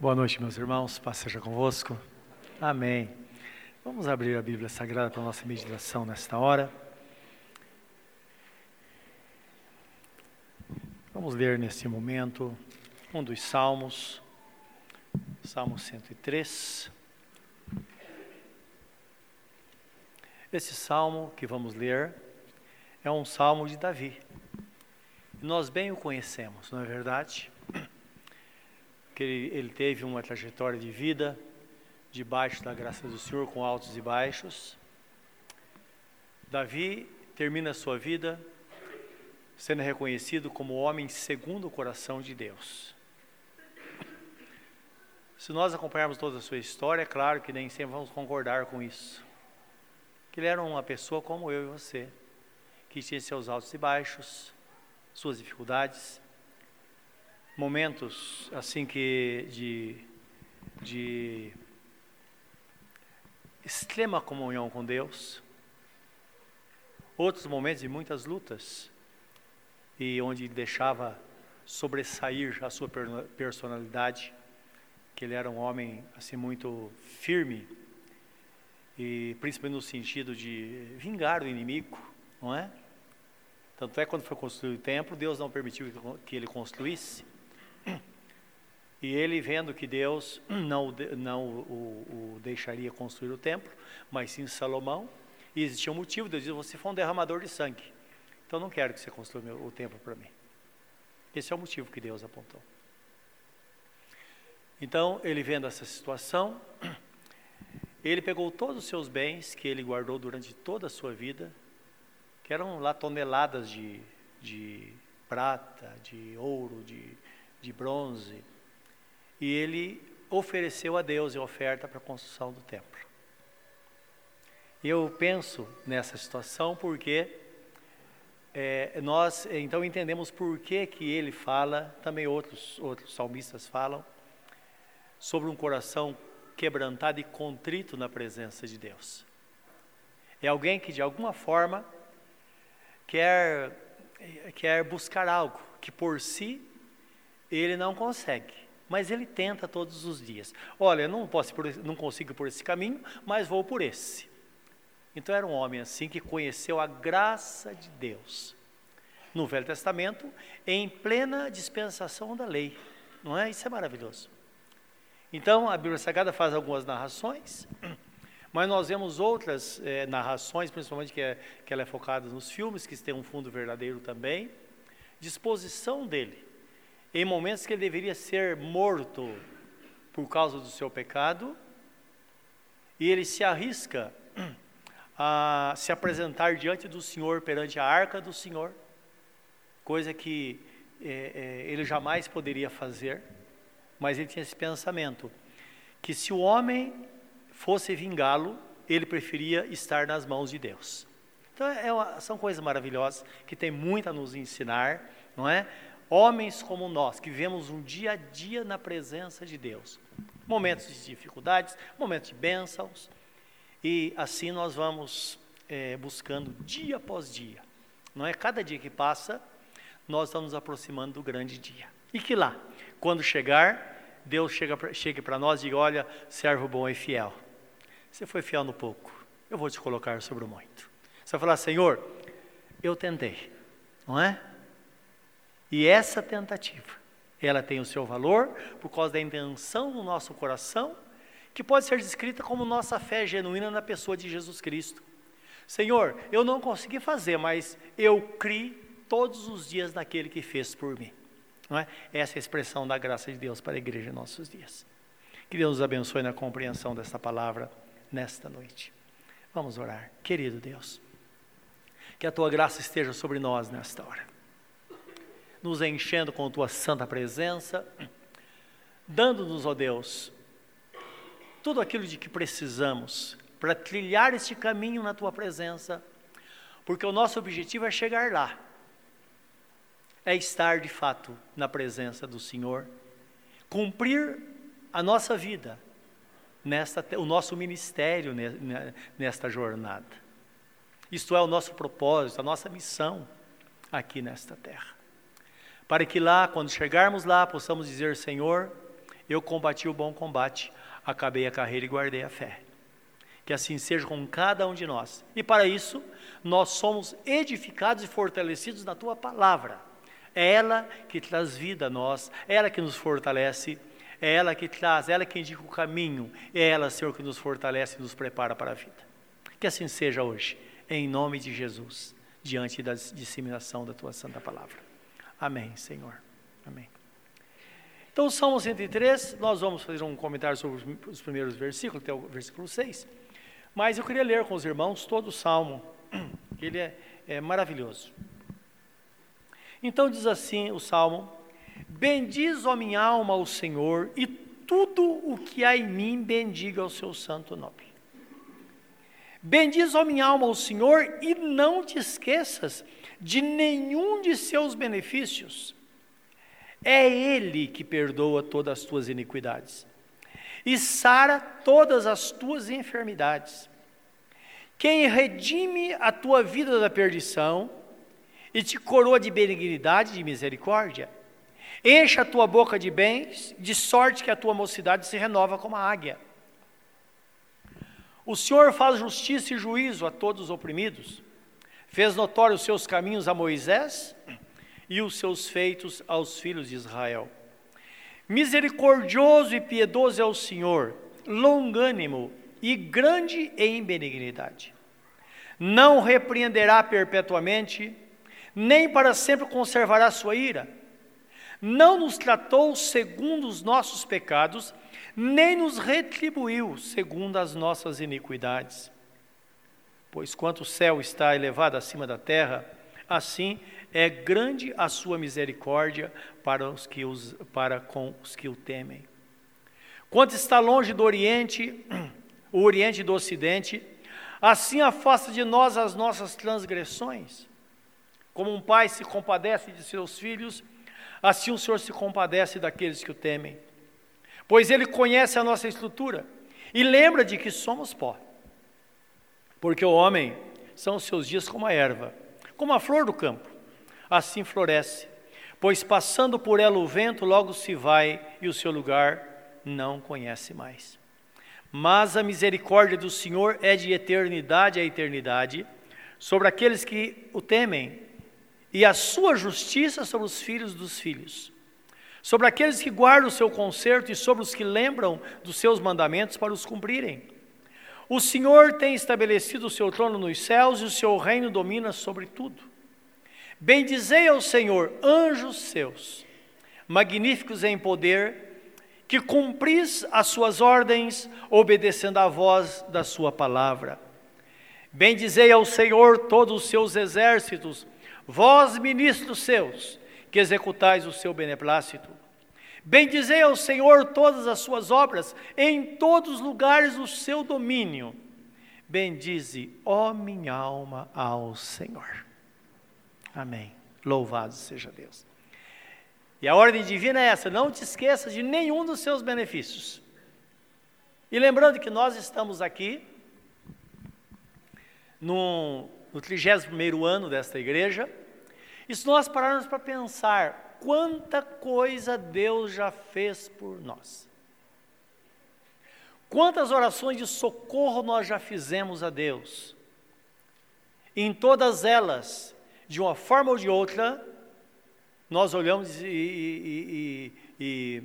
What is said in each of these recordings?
Boa noite, meus irmãos. Paz seja convosco. Amém. Vamos abrir a Bíblia Sagrada para a nossa meditação nesta hora. Vamos ler neste momento um dos Salmos, Salmo 103. Esse salmo que vamos ler é um salmo de Davi. Nós bem o conhecemos, não é verdade? Que ele, ele teve uma trajetória de vida debaixo da graça do Senhor, com altos e baixos. Davi termina a sua vida sendo reconhecido como homem segundo o coração de Deus. Se nós acompanharmos toda a sua história, é claro que nem sempre vamos concordar com isso. Que ele era uma pessoa como eu e você, que tinha seus altos e baixos, suas dificuldades, momentos assim que de, de extrema comunhão com Deus, outros momentos de muitas lutas e onde deixava sobressair a sua personalidade, que ele era um homem assim muito firme e principalmente no sentido de vingar o inimigo, não é? Tanto é quando foi construído o templo, Deus não permitiu que ele construísse. E ele, vendo que Deus não, não o, o deixaria construir o templo, mas sim Salomão, e existia um motivo, Deus disse, você foi um derramador de sangue, então não quero que você construa o templo para mim. Esse é o motivo que Deus apontou. Então, ele vendo essa situação, ele pegou todos os seus bens que ele guardou durante toda a sua vida, que eram lá toneladas de, de prata, de ouro, de, de bronze, e ele ofereceu a Deus em oferta para a construção do templo. Eu penso nessa situação porque é, nós então entendemos por que, que ele fala, também outros, outros salmistas falam, sobre um coração quebrantado e contrito na presença de Deus. É alguém que de alguma forma quer, quer buscar algo que por si ele não consegue, mas ele tenta todos os dias. Olha, não, posso por, não consigo por esse caminho, mas vou por esse. Então era um homem assim que conheceu a graça de Deus no Velho Testamento em plena dispensação da lei. Não é? Isso é maravilhoso. Então a Bíblia Sagrada faz algumas narrações mas nós vemos outras é, narrações, principalmente que, é, que ela é focada nos filmes, que tem um fundo verdadeiro também, disposição dele, em momentos que ele deveria ser morto por causa do seu pecado, e ele se arrisca a se apresentar diante do Senhor, perante a arca do Senhor, coisa que é, é, ele jamais poderia fazer, mas ele tinha esse pensamento, que se o homem fosse vingá-lo, ele preferia estar nas mãos de Deus. Então, é uma, são coisas maravilhosas que tem muito a nos ensinar, não é? Homens como nós, que vivemos um dia a dia na presença de Deus. Momentos de dificuldades, momentos de bênçãos, e assim nós vamos é, buscando dia após dia. Não é? Cada dia que passa, nós estamos aproximando do grande dia. E que lá, quando chegar, Deus chega, chegue para nós e diga: Olha, servo bom e fiel você foi fiel no pouco, eu vou te colocar sobre o muito. Você vai falar, Senhor, eu tentei, não é? E essa tentativa, ela tem o seu valor por causa da intenção no nosso coração, que pode ser descrita como nossa fé genuína na pessoa de Jesus Cristo. Senhor, eu não consegui fazer, mas eu criei todos os dias naquele que fez por mim. Não é? Essa é a expressão da graça de Deus para a igreja em nossos dias. Que Deus nos abençoe na compreensão desta palavra nesta noite. Vamos orar. Querido Deus, que a tua graça esteja sobre nós nesta hora, nos enchendo com tua santa presença, dando-nos, ó Deus, tudo aquilo de que precisamos para trilhar este caminho na tua presença, porque o nosso objetivo é chegar lá, é estar de fato na presença do Senhor, cumprir a nossa vida nesta, o nosso ministério nesta jornada. Isto é o nosso propósito, a nossa missão aqui nesta terra. Para que lá, quando chegarmos lá, possamos dizer: Senhor, Eu combati o bom combate, acabei a carreira e guardei a fé. Que assim seja com cada um de nós. E para isso, nós somos edificados e fortalecidos na tua palavra. É ela que traz vida a nós, é ela que nos fortalece, é ela que traz, é ela que indica o caminho, é ela, Senhor, que nos fortalece e nos prepara para a vida. Que assim seja hoje, em nome de Jesus, diante da disseminação da tua santa palavra. Amém, Senhor. Amém. Então, o Salmo 103, nós vamos fazer um comentário sobre os primeiros versículos, até o versículo 6. Mas eu queria ler com os irmãos todo o Salmo, que ele é, é maravilhoso. Então diz assim o Salmo: Bendiz, ó minha alma, ao Senhor, e tudo o que há em mim bendiga o seu santo nome. Bendiz, ó minha alma, ao Senhor, e não te esqueças de nenhum de seus benefícios. É Ele que perdoa todas as tuas iniquidades e sara todas as tuas enfermidades. Quem redime a tua vida da perdição e te coroa de benignidade e de misericórdia. Encha a tua boca de bens, de sorte que a tua mocidade se renova como a águia. O Senhor faz justiça e juízo a todos os oprimidos. Fez notório os seus caminhos a Moisés e os seus feitos aos filhos de Israel. Misericordioso e piedoso é o Senhor, longânimo e grande em benignidade. Não repreenderá perpetuamente, nem para sempre conservará sua ira. Não nos tratou segundo os nossos pecados, nem nos retribuiu segundo as nossas iniquidades. Pois quanto o céu está elevado acima da terra, assim é grande a sua misericórdia para, os que os, para com os que o temem. Quanto está longe do Oriente, o Oriente do Ocidente, assim afasta de nós as nossas transgressões. Como um pai se compadece de seus filhos, assim o Senhor se compadece daqueles que o temem. Pois Ele conhece a nossa estrutura e lembra de que somos pó. Porque o homem são os seus dias como a erva, como a flor do campo, assim floresce. Pois passando por ela o vento logo se vai e o seu lugar não conhece mais. Mas a misericórdia do Senhor é de eternidade a eternidade sobre aqueles que o temem, e a sua justiça sobre os filhos dos filhos, sobre aqueles que guardam o seu conserto e sobre os que lembram dos seus mandamentos para os cumprirem. O Senhor tem estabelecido o seu trono nos céus e o seu reino domina sobre tudo. Bendizei ao Senhor, anjos seus, magníficos em poder, que cumpris as suas ordens, obedecendo à voz da sua palavra. Bendizei ao Senhor todos os seus exércitos, vós, ministros seus, que executais o seu beneplácito. Bendizei ao Senhor todas as suas obras, em todos os lugares o seu domínio. Bendize, ó minha alma, ao Senhor. Amém. Louvado seja Deus. E a ordem divina é essa: não te esqueças de nenhum dos seus benefícios. E lembrando que nós estamos aqui no, no 31 ano desta igreja, e se nós pararmos para pensar quanta coisa Deus já fez por nós, quantas orações de socorro nós já fizemos a Deus, em todas elas, de uma forma ou de outra, nós olhamos e, e, e, e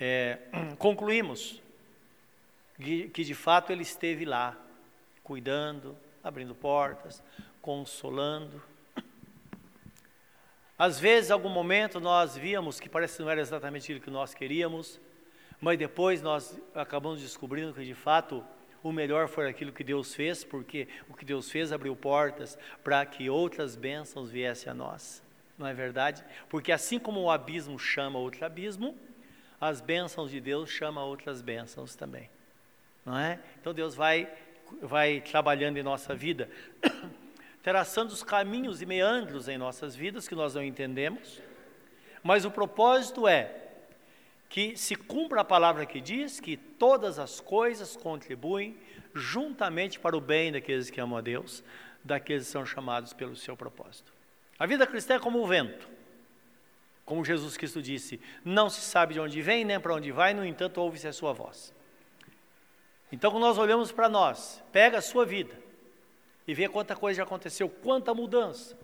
é, concluímos que, que de fato ele esteve lá, cuidando, abrindo portas, consolando. Às vezes, algum momento, nós víamos que parece que não era exatamente aquilo que nós queríamos, mas depois nós acabamos descobrindo que de fato o melhor foi aquilo que Deus fez, porque o que Deus fez abriu portas para que outras bênçãos viessem a nós não é verdade? Porque assim como o abismo chama outro abismo, as bênçãos de Deus chamam outras bênçãos também, não é? Então Deus vai, vai trabalhando em nossa vida, traçando os caminhos e meandros em nossas vidas que nós não entendemos, mas o propósito é que se cumpra a palavra que diz que todas as coisas contribuem juntamente para o bem daqueles que amam a Deus, daqueles que são chamados pelo seu propósito. A vida cristã é como o vento. Como Jesus Cristo disse: Não se sabe de onde vem nem para onde vai, no entanto, ouve-se a sua voz. Então, quando nós olhamos para nós, pega a sua vida e vê quanta coisa já aconteceu, quanta mudança,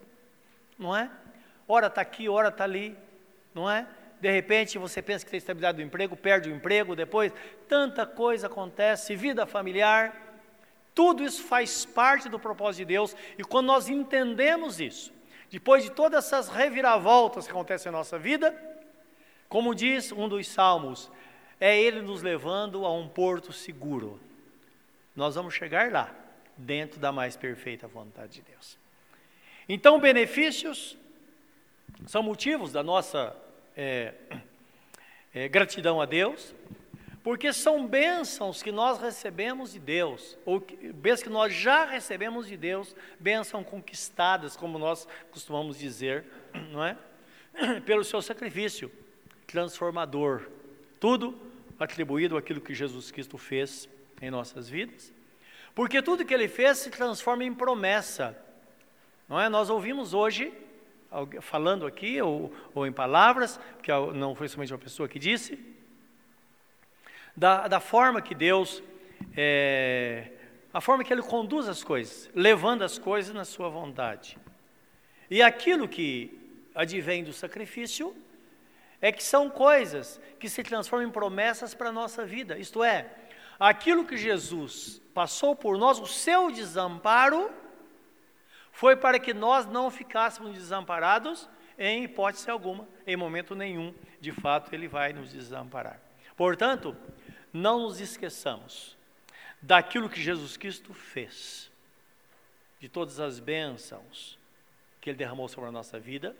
não é? Ora está aqui, ora está ali, não é? De repente você pensa que tem estabilidade do emprego, perde o emprego, depois tanta coisa acontece, vida familiar, tudo isso faz parte do propósito de Deus, e quando nós entendemos isso, depois de todas essas reviravoltas que acontecem na nossa vida, como diz um dos salmos, é Ele nos levando a um porto seguro. Nós vamos chegar lá, dentro da mais perfeita vontade de Deus. Então, benefícios são motivos da nossa é, é, gratidão a Deus, porque são bênçãos que nós recebemos de Deus, ou bênçãos que nós já recebemos de Deus, bênçãos conquistadas, como nós costumamos dizer, não é? Pelo seu sacrifício transformador. Tudo atribuído àquilo que Jesus Cristo fez em nossas vidas. Porque tudo que ele fez se transforma em promessa. Não é? Nós ouvimos hoje, falando aqui, ou, ou em palavras, que não foi somente uma pessoa que disse, da, da forma que Deus, é, a forma que Ele conduz as coisas, levando as coisas na Sua vontade. E aquilo que advém do sacrifício é que são coisas que se transformam em promessas para a nossa vida. Isto é, aquilo que Jesus passou por nós, o seu desamparo, foi para que nós não ficássemos desamparados em hipótese alguma, em momento nenhum, de fato, ele vai nos desamparar. Portanto, não nos esqueçamos daquilo que Jesus Cristo fez, de todas as bênçãos que ele derramou sobre a nossa vida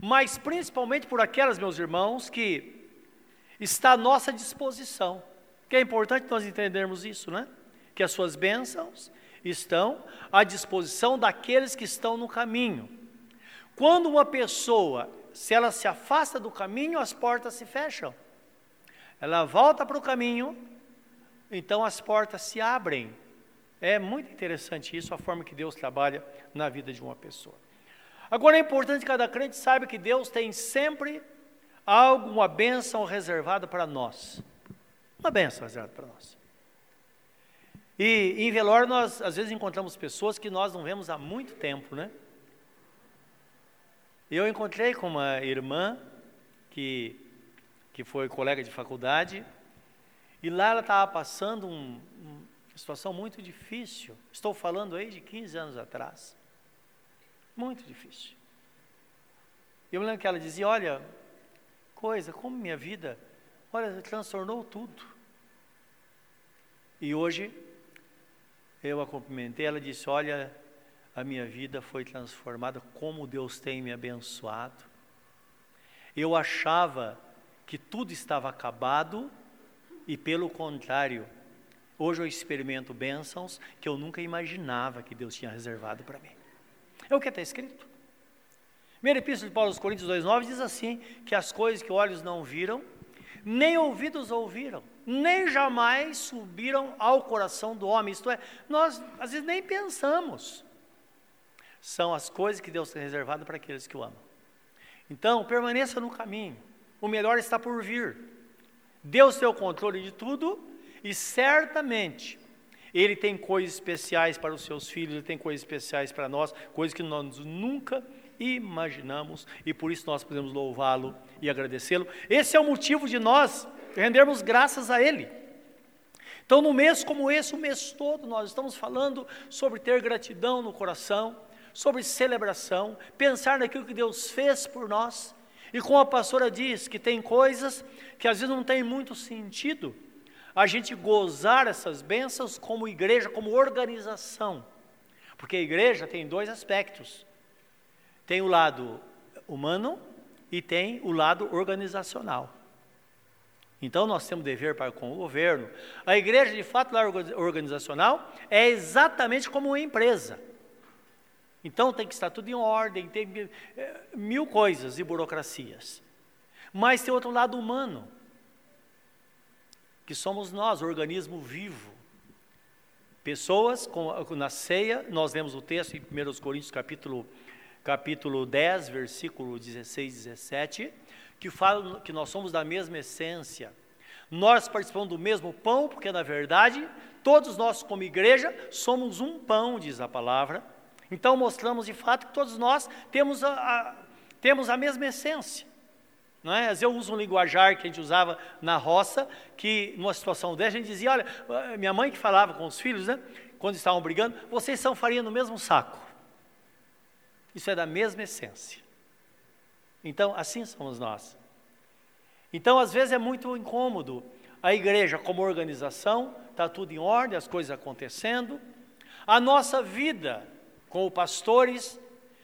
mas principalmente por aquelas, meus irmãos, que está à nossa disposição. Que é importante nós entendermos isso, né? Que as suas bênçãos estão à disposição daqueles que estão no caminho. Quando uma pessoa, se ela se afasta do caminho, as portas se fecham. Ela volta para o caminho, então as portas se abrem. É muito interessante isso, a forma que Deus trabalha na vida de uma pessoa. Agora é importante que cada crente saiba que Deus tem sempre algo, uma bênção reservada para nós. Uma bênção reservada para nós. E em velório nós às vezes encontramos pessoas que nós não vemos há muito tempo, né? Eu encontrei com uma irmã que, que foi colega de faculdade, e lá ela estava passando um, uma situação muito difícil. Estou falando aí de 15 anos atrás. Muito difícil. Eu me lembro que ela dizia: Olha, coisa, como minha vida, olha, transtornou tudo. E hoje, eu a cumprimentei, ela disse: Olha, a minha vida foi transformada, como Deus tem me abençoado. Eu achava que tudo estava acabado e, pelo contrário, hoje eu experimento bênçãos que eu nunca imaginava que Deus tinha reservado para mim. É o que está escrito. Primeira Epístola de Paulo aos Coríntios 2,9 diz assim: que as coisas que olhos não viram, nem ouvidos ouviram, nem jamais subiram ao coração do homem. Isto é, nós às vezes nem pensamos. São as coisas que Deus tem reservado para aqueles que o amam. Então, permaneça no caminho. O melhor está por vir. Deus tem o controle de tudo e certamente ele tem coisas especiais para os seus filhos, ele tem coisas especiais para nós, coisas que nós nunca imaginamos e por isso nós podemos louvá-lo e agradecê-lo. Esse é o motivo de nós rendermos graças a ele. Então, no mês como esse, o mês todo, nós estamos falando sobre ter gratidão no coração, sobre celebração, pensar naquilo que Deus fez por nós. E como a pastora diz, que tem coisas que às vezes não tem muito sentido, a gente gozar essas bênçãos como igreja, como organização. Porque a igreja tem dois aspectos: tem o lado humano e tem o lado organizacional. Então nós temos dever para com o governo. A igreja, de fato, lá organizacional é exatamente como uma empresa. Então tem que estar tudo em ordem, tem eh, mil coisas e burocracias. Mas tem outro lado humano que somos nós, organismo vivo. Pessoas, com, na ceia, nós lemos o texto em 1 Coríntios capítulo, capítulo 10, versículo 16 e 17, que falam que nós somos da mesma essência. Nós participamos do mesmo pão, porque na verdade, todos nós, como igreja, somos um pão, diz a palavra. Então, mostramos de fato que todos nós temos a, a temos a mesma essência. Não é? Eu uso um linguajar que a gente usava na roça, que numa situação dessa a gente dizia, olha, minha mãe que falava com os filhos, né, quando estavam brigando, vocês são farinha no mesmo saco. Isso é da mesma essência. Então, assim somos nós. Então, às vezes é muito incômodo. A igreja, como organização, está tudo em ordem, as coisas acontecendo. A nossa vida, como pastores,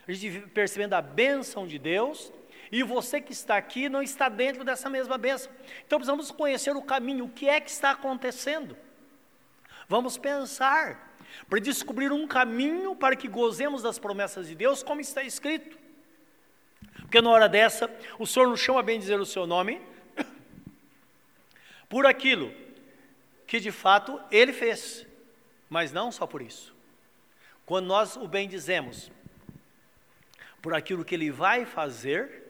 a gente percebendo a bênção de Deus, e você que está aqui não está dentro dessa mesma bênção. Então precisamos conhecer o caminho, o que é que está acontecendo. Vamos pensar para descobrir um caminho para que gozemos das promessas de Deus, como está escrito. Porque na hora dessa, o Senhor nos chama a bem dizer o seu nome, por aquilo que de fato Ele fez, mas não só por isso. Quando nós o bem dizemos, por aquilo que Ele vai fazer,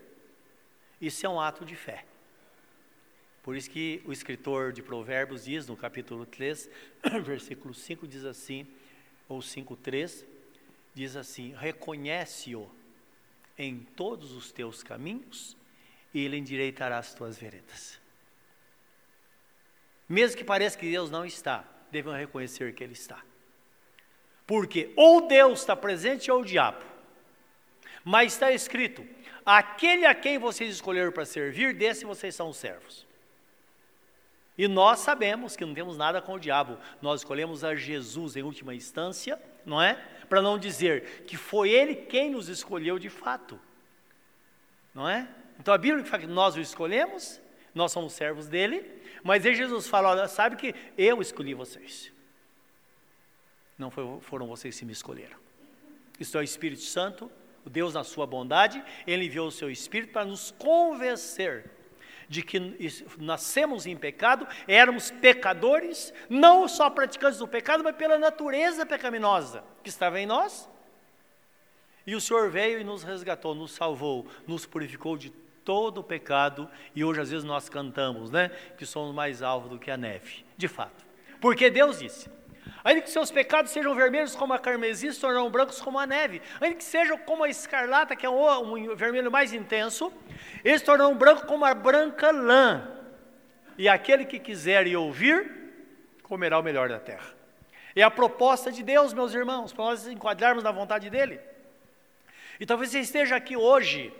isso é um ato de fé. Por isso que o escritor de Provérbios diz no capítulo 3, versículo 5 diz assim, ou 5:3 diz assim: "Reconhece-o em todos os teus caminhos, e ele endireitará as tuas veredas." Mesmo que pareça que Deus não está, devemos reconhecer que ele está. Porque ou Deus está presente ou o diabo. Mas está escrito: aquele a quem vocês escolheram para servir, desse vocês são servos. E nós sabemos que não temos nada com o diabo, nós escolhemos a Jesus em última instância, não é? Para não dizer que foi ele quem nos escolheu de fato, não é? Então a Bíblia fala que nós o escolhemos, nós somos servos dele, mas aí Jesus fala: olha, sabe que eu escolhi vocês, não foi, foram vocês que me escolheram. Isto é o Espírito Santo, o Deus na sua bondade, ele enviou o seu Espírito para nos convencer de que nascemos em pecado, éramos pecadores, não só praticantes do pecado, mas pela natureza pecaminosa que estava em nós. E o Senhor veio e nos resgatou, nos salvou, nos purificou de todo o pecado, e hoje às vezes nós cantamos, né, que somos mais alvos do que a neve, de fato. Porque Deus disse: Ainda que seus pecados sejam vermelhos como a carmesim, se tornarão brancos como a neve. Ainda que sejam como a escarlata, que é um, vermelho mais intenso, eles tornarão branco como a branca lã. E aquele que quiser e ouvir, comerá o melhor da terra. É a proposta de Deus, meus irmãos, para nós enquadrarmos na vontade dEle. E talvez você esteja aqui hoje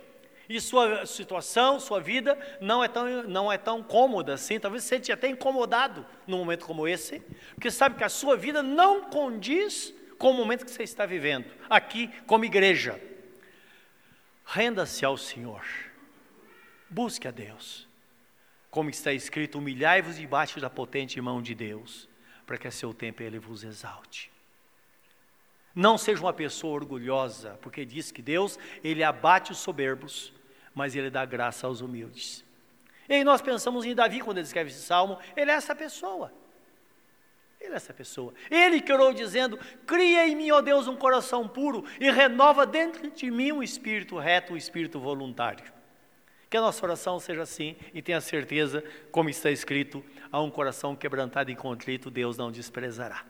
e sua situação, sua vida não é tão, não é tão cômoda assim, talvez você sente até incomodado num momento como esse, porque sabe que a sua vida não condiz com o momento que você está vivendo, aqui como igreja. Renda-se ao Senhor, busque a Deus, como está escrito: humilhai-vos debaixo da potente mão de Deus, para que a seu tempo ele vos exalte. Não seja uma pessoa orgulhosa, porque diz que Deus, ele abate os soberbos, mas ele dá graça aos humildes. E nós pensamos em Davi quando ele escreve esse salmo, ele é essa pessoa. Ele é essa pessoa. Ele que orou dizendo: Cria em mim, ó Deus, um coração puro e renova dentro de mim um espírito reto, um espírito voluntário. Que a nossa oração seja assim e tenha certeza, como está escrito: a um coração quebrantado e contrito, Deus não desprezará.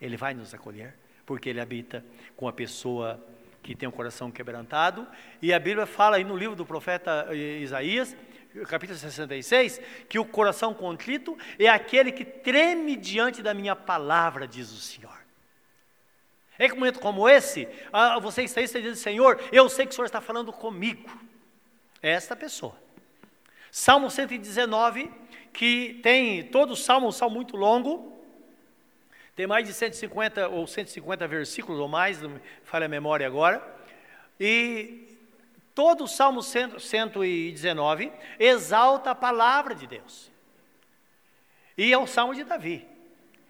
Ele vai nos acolher, porque Ele habita com a pessoa que tem o um coração quebrantado. E a Bíblia fala aí no livro do profeta Isaías, capítulo 66, que o coração contrito é aquele que treme diante da minha palavra, diz o Senhor. É que um momento como esse, você está aí, você diz, Senhor, eu sei que o Senhor está falando comigo. É esta pessoa. Salmo 119, que tem todo o salmo, um salmo muito longo, tem mais de 150 ou 150 versículos ou mais, não me falha a memória agora. E todo o Salmo 119 exalta a palavra de Deus. E é o Salmo de Davi.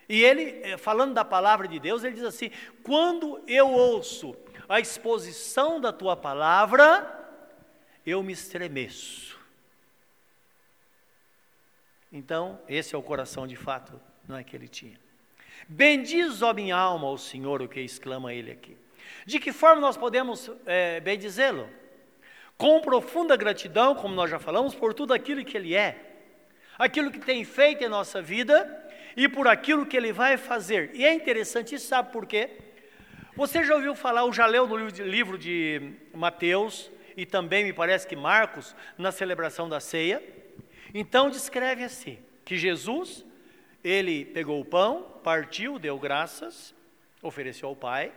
E ele, eh, falando da palavra de Deus, ele diz assim: Quando eu ouço a exposição da tua palavra, eu me estremeço. Então, esse é o coração de fato, não é que ele tinha. Bendiz, ó minha alma, o Senhor, o que exclama ele aqui. De que forma nós podemos é, bendizê-lo? com profunda gratidão, como nós já falamos, por tudo aquilo que Ele é, aquilo que tem feito em nossa vida e por aquilo que Ele vai fazer. E é interessante isso, sabe por quê? Você já ouviu falar, ou já leu no livro de Mateus, e também me parece que Marcos, na celebração da ceia? Então descreve assim, que Jesus, ele pegou o pão, partiu, deu graças, ofereceu ao Pai,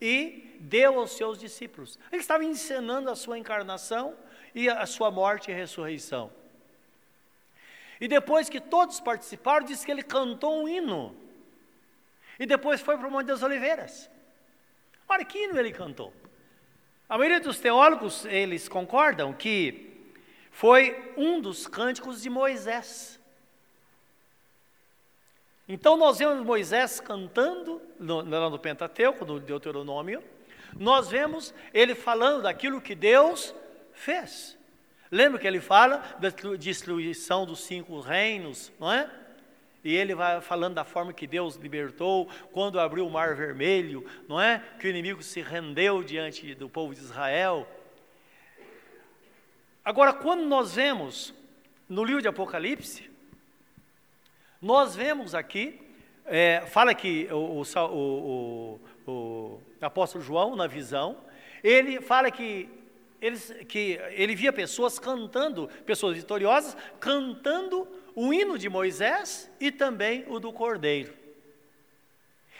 e deu aos seus discípulos. Ele estava ensinando a sua encarnação e a sua morte e ressurreição. E depois que todos participaram, diz que ele cantou um hino. E depois foi para o Monte das Oliveiras. Olha que hino ele cantou. A maioria dos teólogos, eles concordam que foi um dos cânticos de Moisés. Então nós vemos Moisés cantando no, no Pentateuco, no Deuteronômio, nós vemos ele falando daquilo que Deus fez. Lembra que ele fala da destruição dos cinco reinos, não é? E ele vai falando da forma que Deus libertou quando abriu o mar vermelho, não é? Que o inimigo se rendeu diante do povo de Israel. Agora, quando nós vemos no livro de Apocalipse, nós vemos aqui, é, fala que o, o, o, o, apóstolo João, na visão, ele fala que, eles, que ele via pessoas cantando, pessoas vitoriosas, cantando o hino de Moisés e também o do Cordeiro.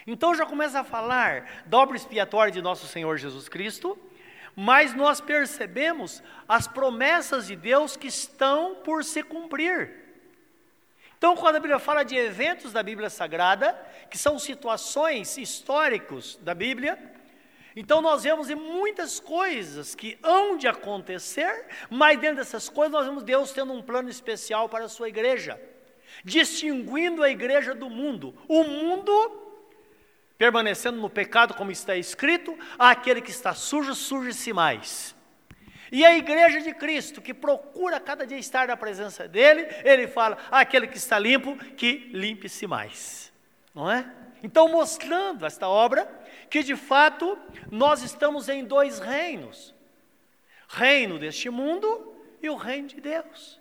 Então já começa a falar da obra expiatória de nosso Senhor Jesus Cristo, mas nós percebemos as promessas de Deus que estão por se cumprir. Então, quando a Bíblia fala de eventos da Bíblia Sagrada, que são situações históricos da Bíblia, então nós vemos em muitas coisas que hão de acontecer, mas dentro dessas coisas nós vemos Deus tendo um plano especial para a sua igreja, distinguindo a igreja do mundo. O mundo permanecendo no pecado, como está escrito, aquele que está sujo, suje-se mais. E a igreja de Cristo, que procura cada dia estar na presença dele, ele fala: aquele que está limpo, que limpe-se mais. Não é? Então, mostrando esta obra, que de fato nós estamos em dois reinos: reino deste mundo e o reino de Deus.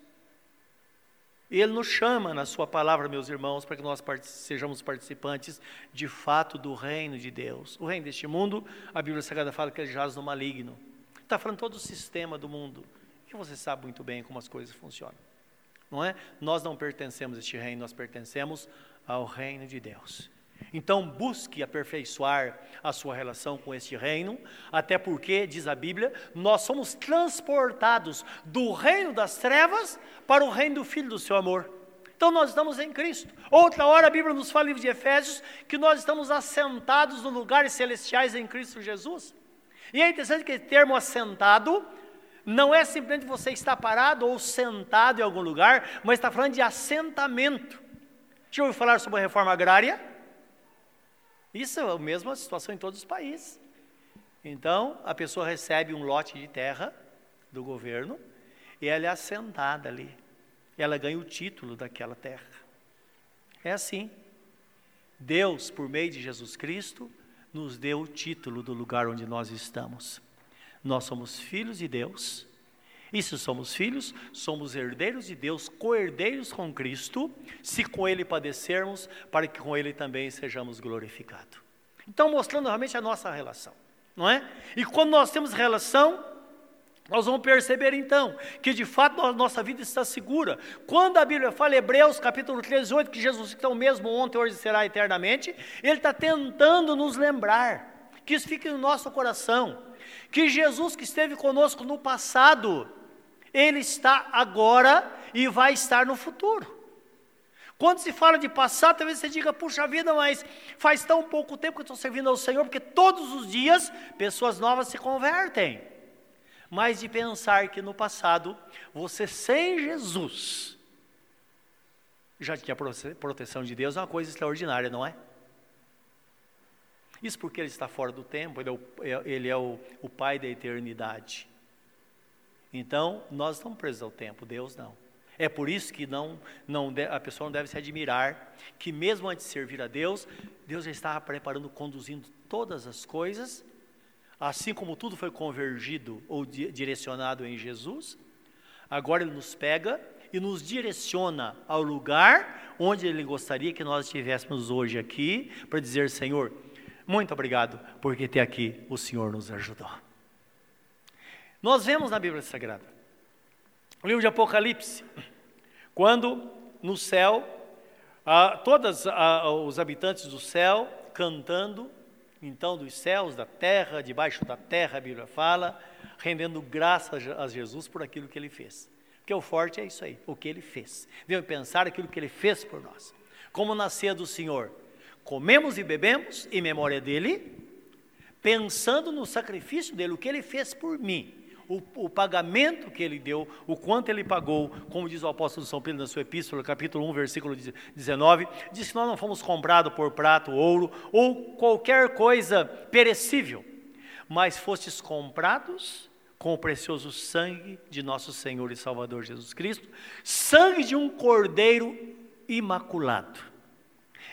E Ele nos chama na Sua palavra, meus irmãos, para que nós part sejamos participantes de fato do reino de Deus. O reino deste mundo, a Bíblia Sagrada fala que ele jaz no maligno. Está falando todo o sistema do mundo. Que você sabe muito bem como as coisas funcionam. Não é? Nós não pertencemos a este reino, nós pertencemos ao reino de Deus. Então busque aperfeiçoar a sua relação com este reino, até porque, diz a Bíblia, nós somos transportados do reino das trevas para o reino do Filho do seu amor. Então nós estamos em Cristo. Outra hora a Bíblia nos fala livro de Efésios que nós estamos assentados nos lugares celestiais em Cristo Jesus. E é interessante que o termo assentado não é simplesmente você estar parado ou sentado em algum lugar, mas está falando de assentamento. Já ouviu falar sobre a reforma agrária? Isso é a mesma situação em todos os países. Então, a pessoa recebe um lote de terra do governo e ela é assentada ali. Ela ganha o título daquela terra. É assim. Deus, por meio de Jesus Cristo, nos deu o título do lugar onde nós estamos. Nós somos filhos de Deus. E se somos filhos, somos herdeiros de Deus, co-herdeiros com Cristo, se com Ele padecermos, para que com Ele também sejamos glorificados. Então, mostrando realmente a nossa relação, não é? E quando nós temos relação, nós vamos perceber então que de fato a nossa vida está segura. Quando a Bíblia fala, Hebreus capítulo 13, 8, que Jesus é o mesmo ontem, hoje será eternamente, Ele está tentando nos lembrar que isso fique no nosso coração, que Jesus que esteve conosco no passado, Ele está agora e vai estar no futuro. Quando se fala de passado, talvez você diga, puxa vida, mas faz tão pouco tempo que eu estou servindo ao Senhor, porque todos os dias pessoas novas se convertem mas de pensar que no passado, você sem Jesus, já tinha proteção de Deus, é uma coisa extraordinária, não é? Isso porque ele está fora do tempo, ele é o, é, ele é o, o Pai da eternidade. Então, nós estamos presos ao tempo, Deus não. É por isso que não, não, a pessoa não deve se admirar que mesmo antes de servir a Deus, Deus já estava preparando, conduzindo todas as coisas Assim como tudo foi convergido ou di direcionado em Jesus, agora Ele nos pega e nos direciona ao lugar onde Ele gostaria que nós estivéssemos hoje aqui, para dizer: Senhor, muito obrigado, porque até aqui o Senhor nos ajudou. Nós vemos na Bíblia Sagrada, o livro de Apocalipse, quando no céu, ah, todos ah, os habitantes do céu cantando, então dos céus, da terra, debaixo da terra, a Bíblia fala, rendendo graças a Jesus por aquilo que ele fez. Porque o forte é isso aí, o que ele fez. Devemos pensar aquilo que ele fez por nós. Como na ceia do Senhor, comemos e bebemos em memória dele, pensando no sacrifício dele, o que ele fez por mim o, o, pagamento que ele deu, o quanto ele pagou, como diz o apóstolo São Pedro na sua epístola, capítulo 1, versículo 19, diz que nós não fomos comprados por prato, ouro ou qualquer coisa perecível, mas fostes comprados com o precioso sangue de nosso Senhor e Salvador Jesus Cristo, sangue de um cordeiro imaculado.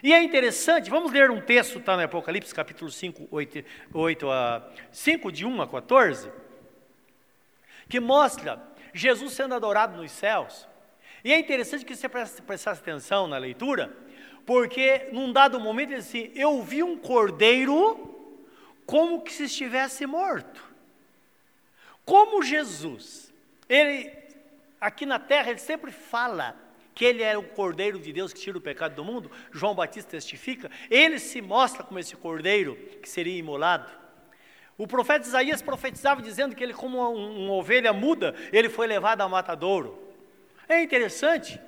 E é interessante, vamos ler um texto, está no Apocalipse, capítulo 5, 8, 8 a 5, de 1 a 14 que mostra Jesus sendo adorado nos céus. E é interessante que você prestasse atenção na leitura, porque num dado momento ele diz assim: Eu vi um cordeiro como que se estivesse morto. Como Jesus, ele aqui na terra, ele sempre fala que ele é o cordeiro de Deus que tira o pecado do mundo. João Batista testifica, ele se mostra como esse cordeiro que seria imolado. O profeta Isaías profetizava dizendo que ele, como uma, ovelha muda, ele foi levado ao matadouro. É interessante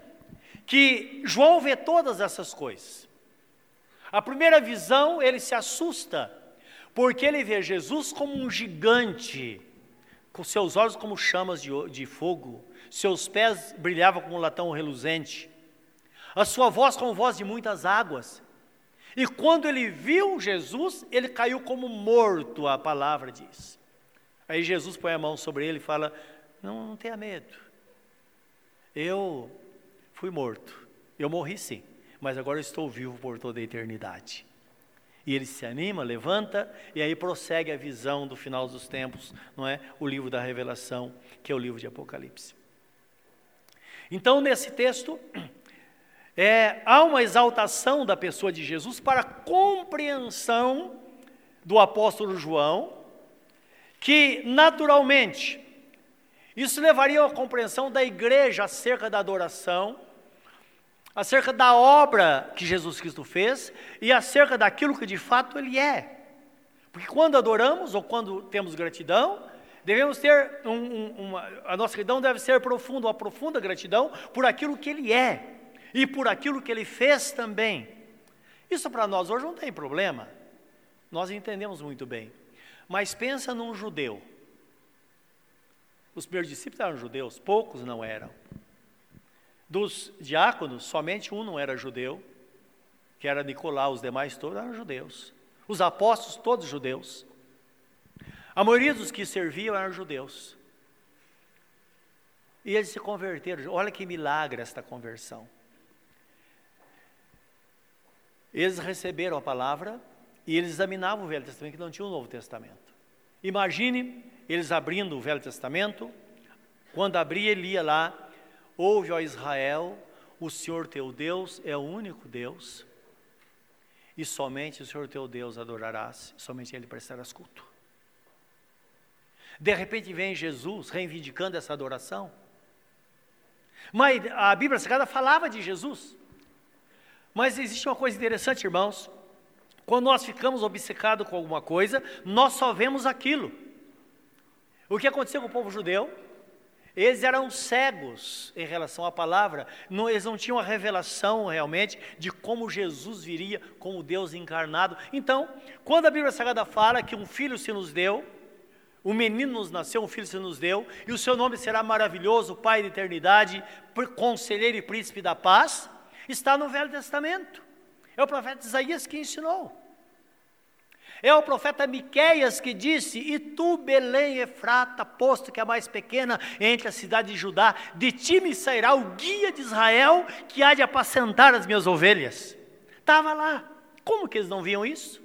que João vê todas essas coisas. A primeira visão, ele se assusta, porque ele vê Jesus como um gigante, com seus olhos como chamas de, de fogo, seus pés brilhavam como um latão reluzente, a sua voz como voz de muitas águas. E quando ele viu Jesus, ele caiu como morto, a palavra diz. Aí Jesus põe a mão sobre ele e fala: Não, não tenha medo. Eu fui morto. Eu morri sim, mas agora estou vivo por toda a eternidade. E ele se anima, levanta e aí prossegue a visão do final dos tempos, não é? O livro da Revelação, que é o livro de Apocalipse. Então, nesse texto, é, há uma exaltação da pessoa de Jesus para a compreensão do apóstolo João, que naturalmente isso levaria à compreensão da igreja acerca da adoração, acerca da obra que Jesus Cristo fez e acerca daquilo que de fato ele é. Porque quando adoramos ou quando temos gratidão, devemos ter um, um, uma, a nossa gratidão deve ser profunda, uma profunda gratidão por aquilo que ele é e por aquilo que ele fez também. Isso para nós hoje não tem problema, nós entendemos muito bem. Mas pensa num judeu. Os primeiros discípulos eram judeus, poucos não eram. Dos diáconos, somente um não era judeu, que era Nicolau, os demais todos eram judeus. Os apóstolos, todos judeus. A maioria dos que serviam eram judeus. E eles se converteram. Olha que milagre esta conversão. Eles receberam a palavra e eles examinavam o Velho Testamento, que não tinha o Novo Testamento. Imagine eles abrindo o Velho Testamento, quando abria, ele ia lá, ouve, ó Israel, o Senhor teu Deus é o único Deus, e somente o Senhor teu Deus adorarás, somente Ele prestarás culto. De repente vem Jesus reivindicando essa adoração. Mas a Bíblia Sagrada falava de Jesus. Mas existe uma coisa interessante, irmãos. Quando nós ficamos obcecados com alguma coisa, nós só vemos aquilo. O que aconteceu com o povo judeu? Eles eram cegos em relação à palavra, não, eles não tinham a revelação realmente de como Jesus viria como Deus encarnado. Então, quando a Bíblia Sagrada fala que um filho se nos deu, um menino nos nasceu, um filho se nos deu, e o seu nome será maravilhoso, Pai da eternidade, conselheiro e príncipe da paz, está no Velho Testamento. É o profeta Isaías que ensinou. É o profeta Miqueias que disse: E tu, Belém Efrata, posto que é a mais pequena entre a cidade de Judá, de ti me sairá o guia de Israel que há de apacentar as minhas ovelhas. Estava lá. Como que eles não viam isso?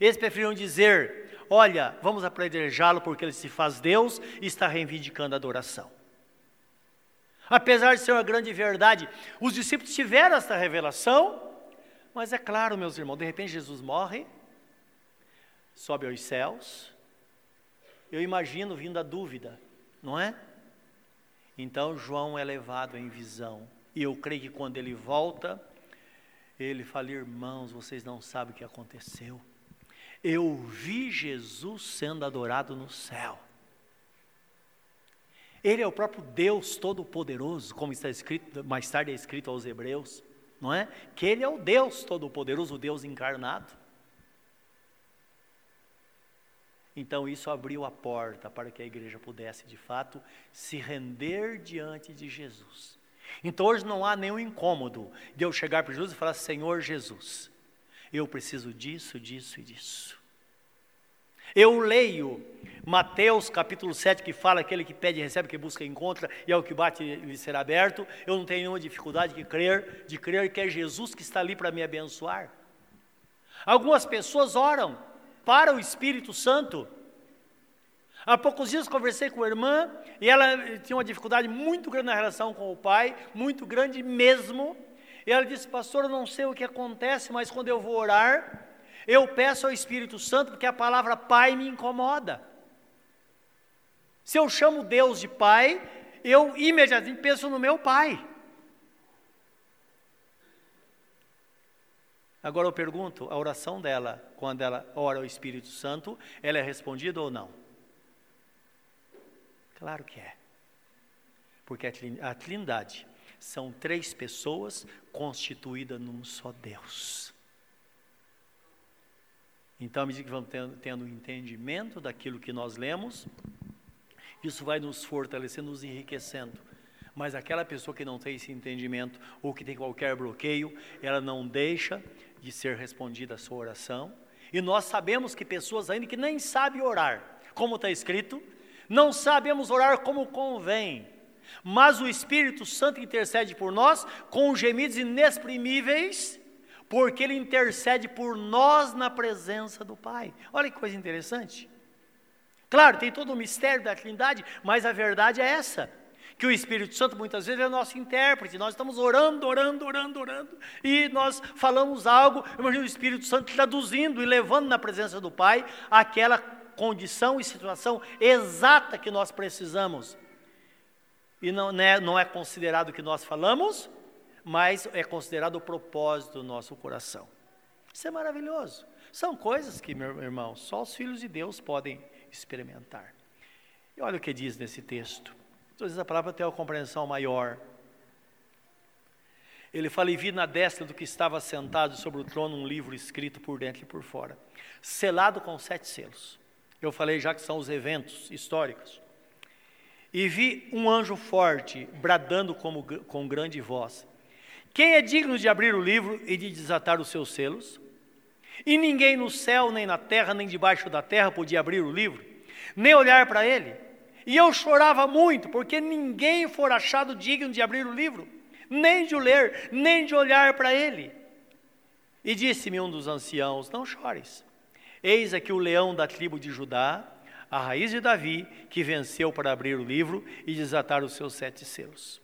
Eles preferiam dizer: Olha, vamos apredejá-lo porque ele se faz Deus e está reivindicando a adoração. Apesar de ser uma grande verdade, os discípulos tiveram essa revelação, mas é claro, meus irmãos, de repente Jesus morre, sobe aos céus. Eu imagino vindo a dúvida, não é? Então João é levado em visão. E eu creio que quando ele volta, ele fala: Irmãos, vocês não sabem o que aconteceu. Eu vi Jesus sendo adorado no céu. Ele é o próprio Deus Todo-Poderoso, como está escrito, mais tarde é escrito aos Hebreus, não é? Que Ele é o Deus Todo-Poderoso, o Deus encarnado. Então isso abriu a porta para que a igreja pudesse de fato se render diante de Jesus. Então hoje não há nenhum incômodo de eu chegar para Jesus e falar: Senhor Jesus, eu preciso disso, disso e disso. Eu leio Mateus capítulo 7, que fala aquele que pede recebe, que busca encontra, e ao que bate lhe será aberto. Eu não tenho nenhuma dificuldade de crer, de crer que é Jesus que está ali para me abençoar. Algumas pessoas oram para o Espírito Santo. Há poucos dias conversei com a irmã e ela tinha uma dificuldade muito grande na relação com o pai, muito grande mesmo. E ela disse: Pastor, eu não sei o que acontece, mas quando eu vou orar, eu peço ao Espírito Santo porque a palavra pai me incomoda. Se eu chamo Deus de pai, eu imediatamente penso no meu pai. Agora eu pergunto, a oração dela, quando ela ora ao Espírito Santo, ela é respondida ou não? Claro que é. Porque a Trindade são três pessoas constituídas num só Deus. Então, à medida que vamos tendo, tendo entendimento daquilo que nós lemos, isso vai nos fortalecendo, nos enriquecendo. Mas aquela pessoa que não tem esse entendimento ou que tem qualquer bloqueio, ela não deixa de ser respondida a sua oração. E nós sabemos que pessoas ainda que nem sabem orar, como está escrito, não sabemos orar como convém, mas o Espírito Santo intercede por nós com gemidos inexprimíveis, porque ele intercede por nós na presença do Pai. Olha que coisa interessante. Claro, tem todo o mistério da Trindade, mas a verdade é essa que o Espírito Santo muitas vezes é o nosso intérprete. Nós estamos orando, orando, orando, orando, e nós falamos algo, imagina o Espírito Santo traduzindo e levando na presença do Pai aquela condição e situação exata que nós precisamos. E não é, não é considerado o que nós falamos, mas é considerado o propósito do nosso coração. Isso é maravilhoso. São coisas que, meu irmão, só os filhos de Deus podem experimentar. E olha o que diz nesse texto. Às vezes a palavra tem uma compreensão maior. Ele fala: E vi na destra do que estava sentado sobre o trono um livro escrito por dentro e por fora, selado com sete selos. Eu falei já que são os eventos históricos. E vi um anjo forte bradando como, com grande voz: Quem é digno de abrir o livro e de desatar os seus selos? E ninguém no céu, nem na terra, nem debaixo da terra podia abrir o livro, nem olhar para ele. E eu chorava muito, porque ninguém for achado digno de abrir o livro, nem de o ler, nem de olhar para ele. E disse-me um dos anciãos: Não chores. Eis aqui o leão da tribo de Judá, a raiz de Davi, que venceu para abrir o livro e desatar os seus sete selos.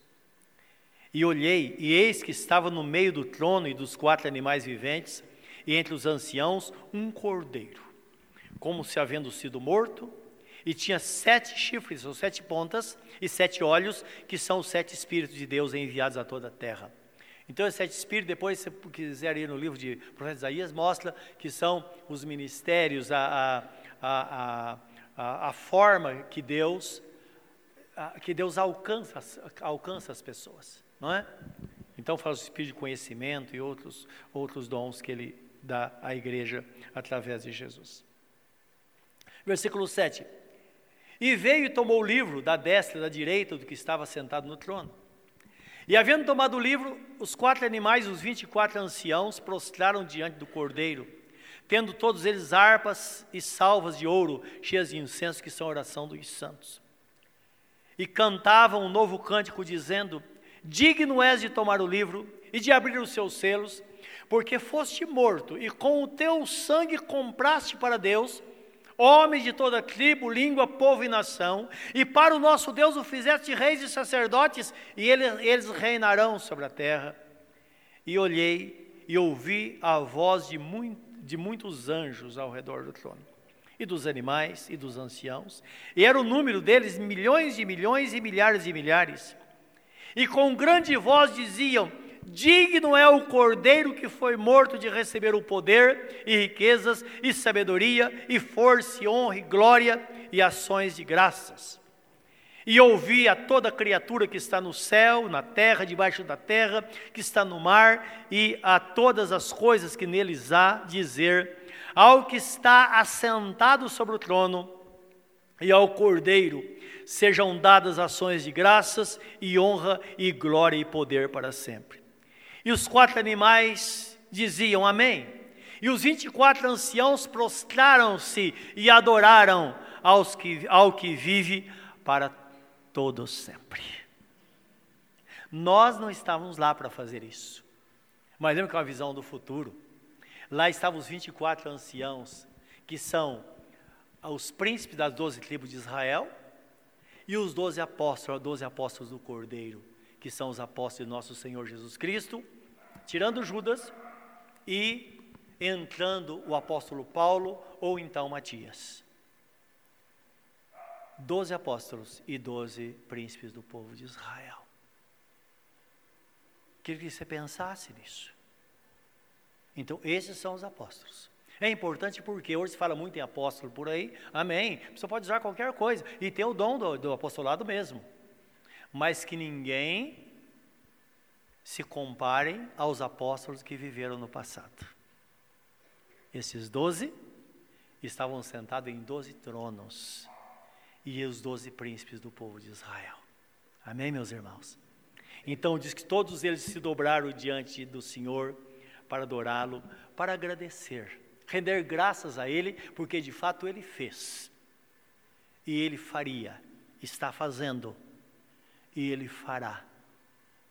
E olhei, e eis que estava no meio do trono e dos quatro animais viventes, e entre os anciãos, um cordeiro, como se havendo sido morto, e tinha sete chifres, ou sete pontas, e sete olhos, que são os sete Espíritos de Deus enviados a toda a terra. Então, esse sete espíritos, depois, se quiser ir no livro de profeta Isaías, mostra que são os ministérios, a, a, a, a forma que Deus, que Deus alcança, alcança as pessoas, não é? Então, fala do espírito de conhecimento e outros, outros dons que ele dá à igreja através de Jesus. Versículo 7. E veio e tomou o livro da destra da direita do que estava sentado no trono. E havendo tomado o livro, os quatro animais, os vinte e quatro anciãos, prostraram diante do cordeiro, tendo todos eles harpas e salvas de ouro, cheias de incenso, que são a oração dos santos. E cantavam um novo cântico, dizendo: Digno és de tomar o livro e de abrir os seus selos, porque foste morto, e com o teu sangue compraste para Deus homens de toda tribo, língua, povo e nação, e para o nosso Deus o fizeste reis e sacerdotes, e eles, eles reinarão sobre a terra. E olhei e ouvi a voz de, muito, de muitos anjos ao redor do trono, e dos animais e dos anciãos, e era o número deles milhões de milhões e milhares de milhares. E com grande voz diziam: Digno é o cordeiro que foi morto de receber o poder e riquezas e sabedoria e força e honra e glória e ações de graças. E ouvi a toda criatura que está no céu, na terra, debaixo da terra, que está no mar, e a todas as coisas que neles há, dizer: ao que está assentado sobre o trono e ao cordeiro, sejam dadas ações de graças e honra e glória e poder para sempre. E os quatro animais diziam amém. E os vinte e quatro anciãos prostraram-se e adoraram aos que, ao que vive para todos sempre. Nós não estávamos lá para fazer isso. Mas lembra que é uma visão do futuro. Lá estavam os 24 anciãos, que são os príncipes das doze tribos de Israel, e os doze apóstolos, doze apóstolos do Cordeiro, que são os apóstolos de nosso Senhor Jesus Cristo, tirando Judas e entrando o apóstolo Paulo ou então Matias. Doze apóstolos e doze príncipes do povo de Israel. Queria que você pensasse nisso. Então, esses são os apóstolos. É importante porque hoje se fala muito em apóstolo por aí, amém. Você pode usar qualquer coisa e ter o dom do, do apostolado mesmo. Mas que ninguém se comparem aos apóstolos que viveram no passado. Esses doze estavam sentados em doze tronos e os doze príncipes do povo de Israel. Amém, meus irmãos? Então diz que todos eles se dobraram diante do Senhor para adorá-lo, para agradecer, render graças a Ele, porque de fato Ele fez. E Ele faria, está fazendo, e Ele fará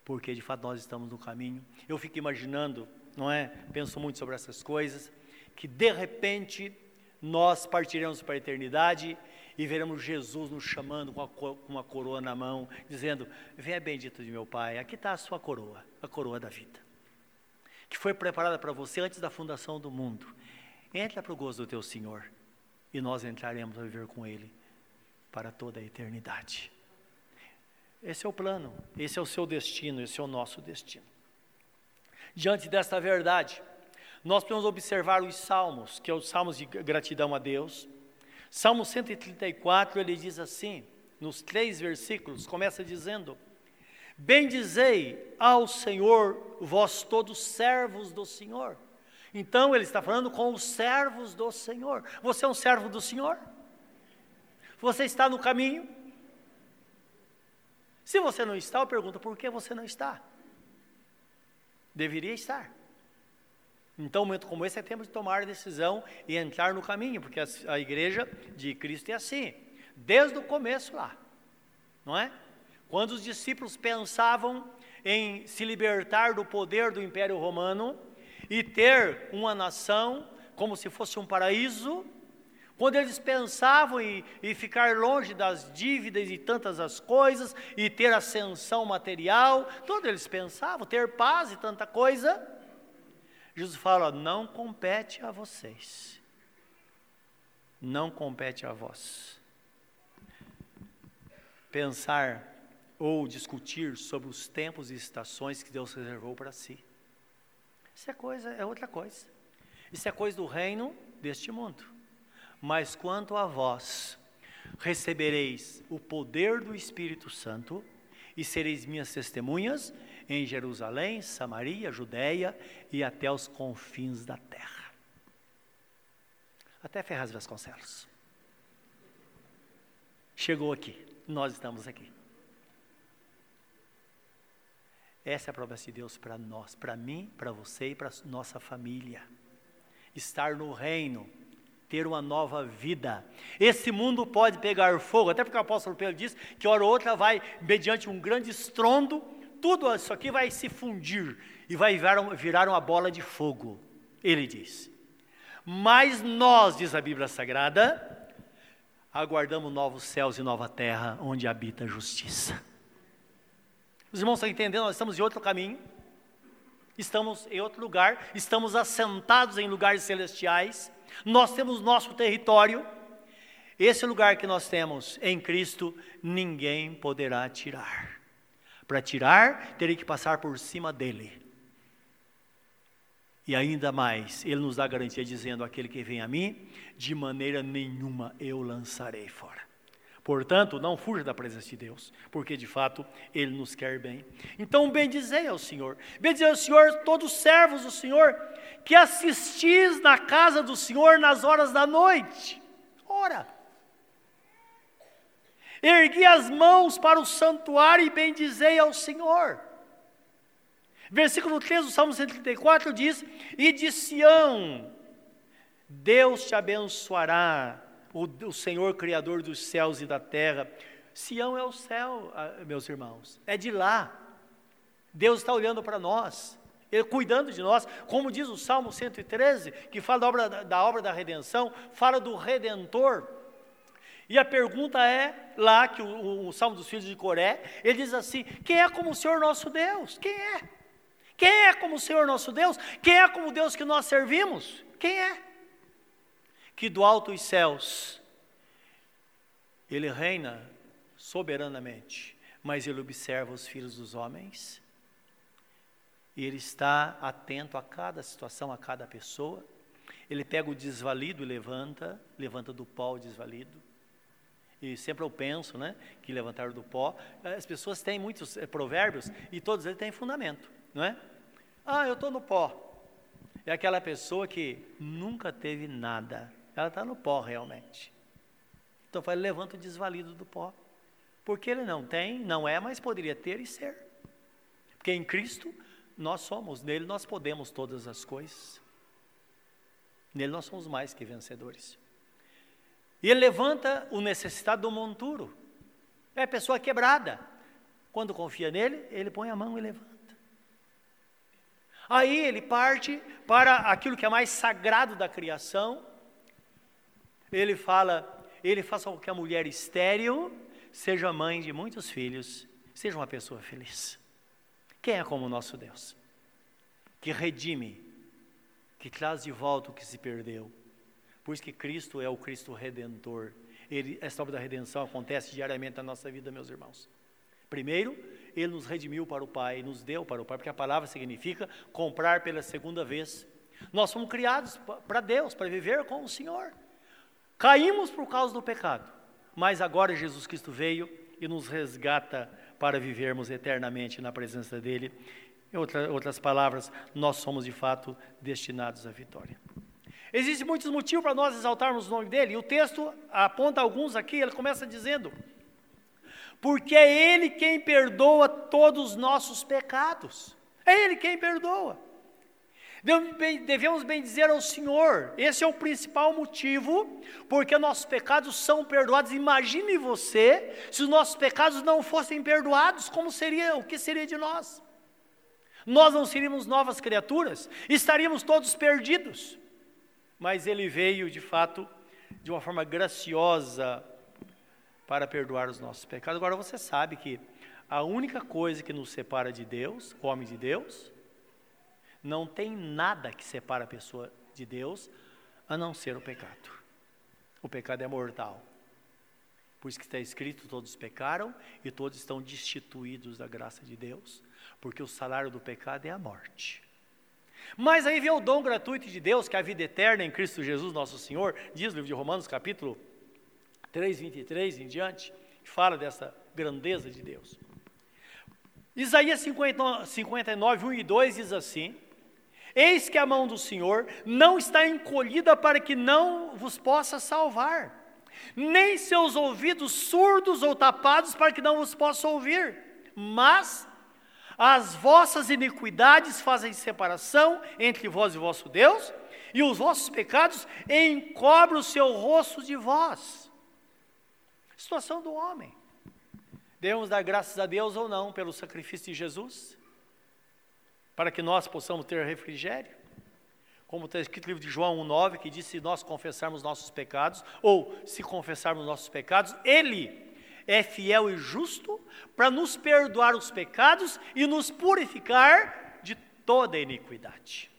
porque de fato nós estamos no caminho. Eu fico imaginando, não é? Penso muito sobre essas coisas, que de repente nós partiremos para a eternidade e veremos Jesus nos chamando com uma coroa na mão, dizendo: Venha bendito de meu Pai, aqui está a sua coroa, a coroa da vida, que foi preparada para você antes da fundação do mundo. Entra para o gozo do teu Senhor e nós entraremos a viver com Ele para toda a eternidade. Esse é o plano, esse é o seu destino, esse é o nosso destino. Diante desta verdade, nós podemos observar os salmos, que é os salmos de gratidão a Deus. Salmo 134, ele diz assim, nos três versículos, começa dizendo: Bendizei ao Senhor, vós todos servos do Senhor. Então ele está falando com os servos do Senhor. Você é um servo do Senhor? Você está no caminho? Se você não está, eu pergunto por que você não está? Deveria estar. Então, um momento como esse é tempo de tomar decisão e entrar no caminho, porque a igreja de Cristo é assim, desde o começo lá, não é? Quando os discípulos pensavam em se libertar do poder do Império Romano e ter uma nação como se fosse um paraíso, quando eles pensavam em, em, ficar longe das dívidas e tantas as coisas, e ter ascensão material, todos eles pensavam, ter paz e tanta coisa, Jesus fala: não compete a vocês, não compete a vós. Pensar ou discutir sobre os tempos e estações que Deus reservou para si. Isso é coisa, é outra coisa. Isso é coisa do reino deste mundo. Mas quanto a vós, recebereis o poder do Espírito Santo e sereis minhas testemunhas em Jerusalém, Samaria, Judéia e até os confins da terra. Até Ferraz Vasconcelos. Chegou aqui, nós estamos aqui. Essa é a promessa de Deus para nós, para mim, para você e para nossa família. Estar no reino ter uma nova vida. Esse mundo pode pegar fogo, até porque o apóstolo Pedro diz que hora ou outra vai, mediante um grande estrondo, tudo isso aqui vai se fundir e vai virar, uma bola de fogo, ele diz. Mas nós, diz a Bíblia Sagrada, aguardamos novos céus e nova terra onde habita a justiça. Os irmãos estão entendendo? Nós estamos em outro caminho, estamos em outro lugar, estamos assentados em lugares celestiais, nós temos nosso território. Esse lugar que nós temos em Cristo, ninguém poderá tirar. Para tirar, teria que passar por cima dele. E ainda mais, ele nos dá garantia dizendo: aquele que vem a mim, de maneira nenhuma eu lançarei fora. Portanto, não fuja da presença de Deus, porque de fato Ele nos quer bem. Então, bendizei ao Senhor, bendizei ao Senhor todos os servos do Senhor, que assistis na casa do Senhor nas horas da noite. Ora, ergui as mãos para o santuário e bendizei ao Senhor. Versículo 3 do Salmo 134 diz: E de Sião, Deus te abençoará, o, o Senhor Criador dos céus e da terra. Sião é o céu, ah, meus irmãos, é de lá. Deus está olhando para nós, Ele cuidando de nós, como diz o Salmo 113, que fala da obra da, obra da redenção, fala do Redentor. E a pergunta é, lá que o, o, o Salmo dos Filhos de Coré, ele diz assim: quem é como o Senhor nosso Deus? Quem é? Quem é como o Senhor nosso Deus? Quem é como o Deus que nós servimos? Quem é? Que do alto dos céus ele reina soberanamente, mas ele observa os filhos dos homens. E ele está atento a cada situação, a cada pessoa. Ele pega o desvalido e levanta, levanta do pó o desvalido. E sempre eu penso, né, que levantar do pó. As pessoas têm muitos é, provérbios e todos eles têm fundamento não é? Ah, eu estou no pó. É aquela pessoa que nunca teve nada. Ela está no pó realmente. Então fala, levanta o desvalido do pó. Porque ele não tem, não é, mas poderia ter e ser. Porque em Cristo nós somos, nele nós podemos todas as coisas. Nele nós somos mais que vencedores. E ele levanta o necessitado do monturo. É a pessoa quebrada. Quando confia nele, ele põe a mão e levanta. Aí ele parte para aquilo que é mais sagrado da criação. Ele fala, ele faz com que a mulher estéril seja mãe de muitos filhos, seja uma pessoa feliz. Quem é como o nosso Deus? Que redime, que traz de volta o que se perdeu. Por isso que Cristo é o Cristo redentor. Ele, essa obra da redenção acontece diariamente na nossa vida, meus irmãos. Primeiro, ele nos redimiu para o Pai, nos deu para o Pai, porque a palavra significa comprar pela segunda vez. Nós fomos criados para Deus, para viver com o Senhor. Caímos por causa do pecado, mas agora Jesus Cristo veio e nos resgata para vivermos eternamente na presença dEle. Em outra, outras palavras, nós somos de fato destinados à vitória. Existem muitos motivos para nós exaltarmos o nome dele, e o texto aponta alguns aqui, ele começa dizendo: porque é Ele quem perdoa todos os nossos pecados. É Ele quem perdoa. Devemos bem dizer ao Senhor, esse é o principal motivo, porque nossos pecados são perdoados. Imagine você se os nossos pecados não fossem perdoados, como seria, o que seria de nós? Nós não seríamos novas criaturas, estaríamos todos perdidos. Mas ele veio de fato de uma forma graciosa para perdoar os nossos pecados. Agora você sabe que a única coisa que nos separa de Deus, o homem de Deus, não tem nada que separa a pessoa de Deus a não ser o pecado. O pecado é mortal. Por isso que está escrito: todos pecaram e todos estão destituídos da graça de Deus, porque o salário do pecado é a morte. Mas aí vem o dom gratuito de Deus, que é a vida eterna em Cristo Jesus, nosso Senhor, diz o livro de Romanos, capítulo 3, 23 em diante, fala dessa grandeza de Deus. Isaías 50, 59, 1 e 2 diz assim: Eis que a mão do Senhor não está encolhida para que não vos possa salvar, nem seus ouvidos surdos ou tapados para que não vos possa ouvir, mas as vossas iniquidades fazem separação entre vós e vosso Deus, e os vossos pecados encobrem o seu rosto de vós. Situação do homem. Devemos dar graças a Deus ou não pelo sacrifício de Jesus, para que nós possamos ter refrigério. como está escrito no livro de João 1,9, que diz: se nós confessarmos nossos pecados, ou se confessarmos nossos pecados, Ele é fiel e justo para nos perdoar os pecados e nos purificar de toda iniquidade.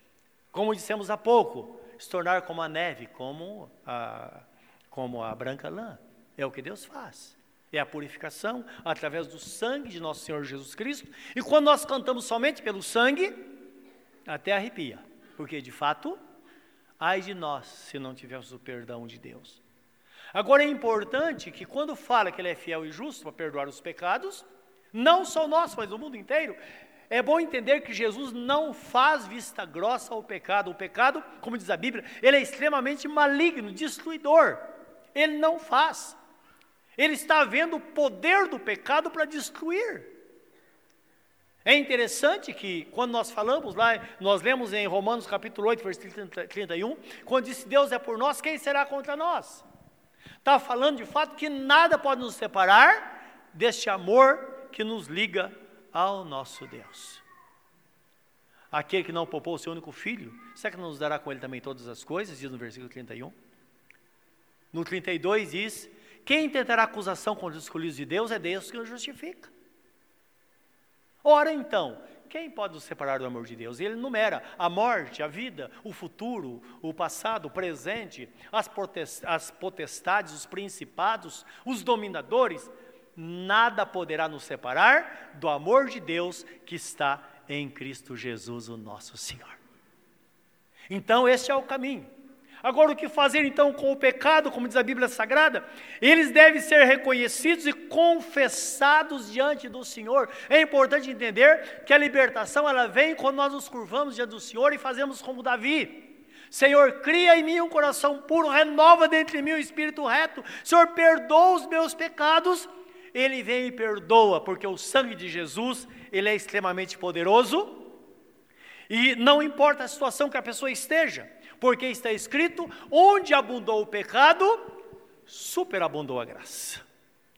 Como dissemos há pouco, se tornar como a neve, como a, como a branca lã. É o que Deus faz. É a purificação através do sangue de nosso Senhor Jesus Cristo. E quando nós cantamos somente pelo sangue, até arrepia. Porque, de fato, ai de nós se não tivermos o perdão de Deus. Agora é importante que quando fala que Ele é fiel e justo para perdoar os pecados, não só nós, mas o mundo inteiro, é bom entender que Jesus não faz vista grossa ao pecado. O pecado, como diz a Bíblia, ele é extremamente maligno, destruidor. Ele não faz. Ele está vendo o poder do pecado para destruir. É interessante que quando nós falamos lá, nós lemos em Romanos capítulo 8, versículo 31, quando diz Deus é por nós, quem será contra nós? Está falando de fato que nada pode nos separar deste amor que nos liga ao nosso Deus. Aquele que não poupou o seu único filho, será que não nos dará com ele também todas as coisas? Diz no versículo 31. No 32 diz: Quem tentará acusação contra os escolhidos de Deus é Deus que os justifica. Ora então, quem pode nos separar do amor de Deus? E ele enumera a morte, a vida, o futuro, o passado, o presente, as, as potestades, os principados, os dominadores. Nada poderá nos separar do amor de Deus que está em Cristo Jesus, o nosso Senhor. Então, este é o caminho. Agora, o que fazer então com o pecado, como diz a Bíblia Sagrada? Eles devem ser reconhecidos e confessados diante do Senhor. É importante entender que a libertação ela vem quando nós nos curvamos diante do Senhor e fazemos como Davi. Senhor, cria em mim um coração puro, renova dentro de mim o um espírito reto. Senhor, perdoa os meus pecados. Ele vem e perdoa, porque o sangue de Jesus, ele é extremamente poderoso. E não importa a situação que a pessoa esteja, porque está escrito: onde abundou o pecado, superabundou a graça.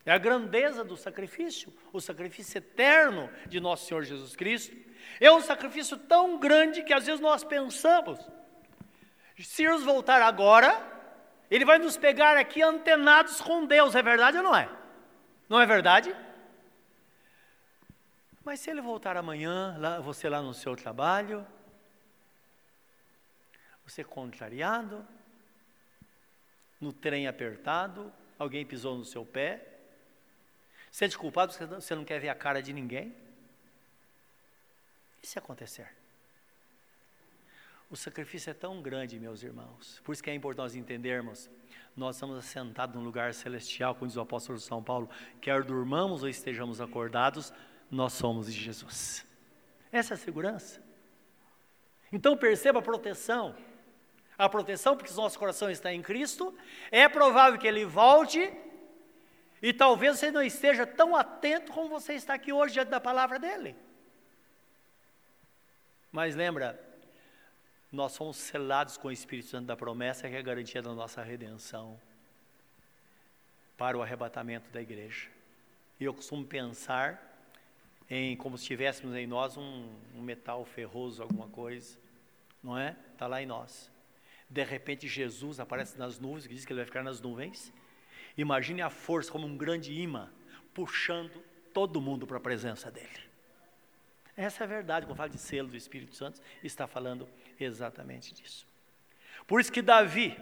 É a grandeza do sacrifício, o sacrifício eterno de nosso Senhor Jesus Cristo. É um sacrifício tão grande que às vezes nós pensamos, se Jesus voltar agora, ele vai nos pegar aqui antenados com Deus, é verdade ou não é? Não é verdade? Mas se ele voltar amanhã, lá, você lá no seu trabalho, você contrariado, no trem apertado, alguém pisou no seu pé, sente culpado porque você não quer ver a cara de ninguém. E se acontecer? O sacrifício é tão grande, meus irmãos, por isso que é importante nós entendermos. Nós estamos assentados num lugar celestial, como diz o apóstolo São Paulo, quer durmamos ou estejamos acordados, nós somos de Jesus. Essa é a segurança. Então perceba a proteção a proteção, porque o nosso coração está em Cristo, é provável que ele volte e talvez você não esteja tão atento como você está aqui hoje diante da palavra dele. Mas lembra, nós somos selados com o Espírito Santo da promessa, que é a garantia da nossa redenção para o arrebatamento da igreja. E eu costumo pensar em como se tivéssemos em nós um, um metal ferroso, alguma coisa, não é? Está lá em nós. De repente Jesus aparece nas nuvens, que diz que ele vai ficar nas nuvens. Imagine a força como um grande imã, puxando todo mundo para a presença dele. Essa é a verdade, quando fala de selo do Espírito Santo, está falando exatamente disso. Por isso que Davi,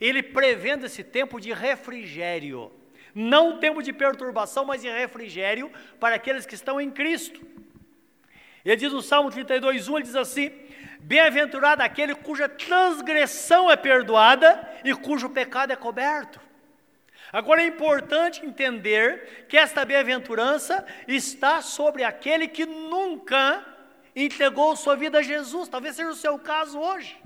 ele prevendo esse tempo de refrigério, não tempo de perturbação, mas de refrigério para aqueles que estão em Cristo. Ele diz no Salmo 32, 1, ele diz assim: Bem-aventurado aquele cuja transgressão é perdoada e cujo pecado é coberto. Agora é importante entender que esta bem-aventurança está sobre aquele que nunca entregou sua vida a Jesus. Talvez seja o seu caso hoje.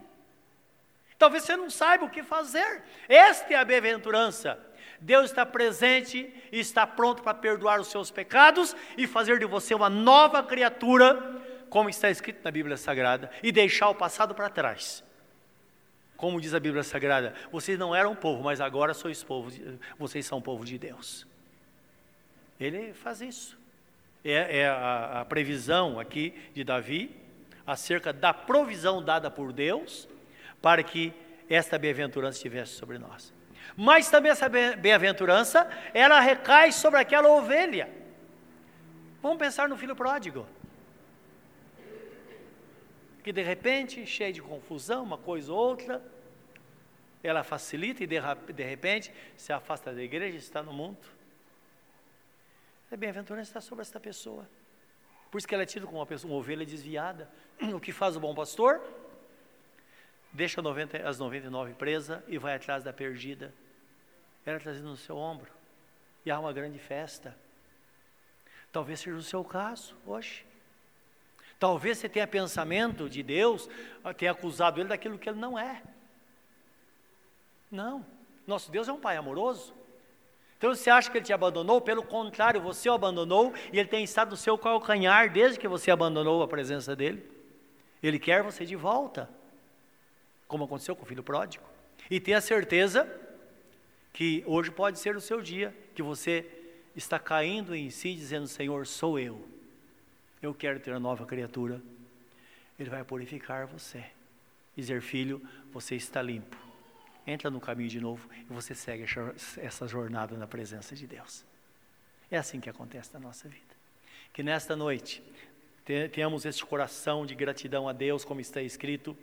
Talvez você não saiba o que fazer. Esta é a bem-aventurança. Deus está presente e está pronto para perdoar os seus pecados e fazer de você uma nova criatura como está escrito na Bíblia Sagrada, e deixar o passado para trás. Como diz a Bíblia Sagrada, vocês não eram povo, mas agora sois povo, vocês são povo de Deus. Ele faz isso. É, é a, a previsão aqui de Davi acerca da provisão dada por Deus para que esta bem-aventurança estivesse sobre nós. Mas também essa bem-aventurança, ela recai sobre aquela ovelha. Vamos pensar no filho pródigo. Que de repente, cheio de confusão, uma coisa ou outra, ela facilita e de repente se afasta da igreja, está no mundo. A bem-aventurança está sobre esta pessoa. Por isso que ela é tida como uma, pessoa, uma ovelha desviada. O que faz o bom pastor? Deixa 90, as 99 presas e vai atrás da perdida. Ela trazendo no seu ombro. E há uma grande festa. Talvez seja o seu caso hoje. Talvez você tenha pensamento de Deus, tenha acusado ele daquilo que ele não é. Não. Nosso Deus é um Pai amoroso. Então você acha que ele te abandonou? Pelo contrário, você o abandonou e ele tem estado no seu calcanhar desde que você abandonou a presença dele. Ele quer você de volta, como aconteceu com o filho pródigo. E tenha certeza que hoje pode ser o seu dia, que você está caindo em si, dizendo: Senhor, sou eu. Eu quero ter uma nova criatura. Ele vai purificar você. Dizer, filho, você está limpo entra no caminho de novo e você segue essa jornada na presença de Deus. É assim que acontece na nossa vida. Que nesta noite tenhamos este coração de gratidão a Deus, como está escrito: